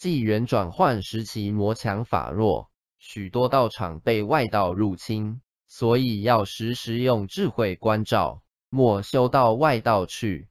纪元转换时期魔强法弱许多道场被外道入侵所以要时时用智慧关照莫修到外道去。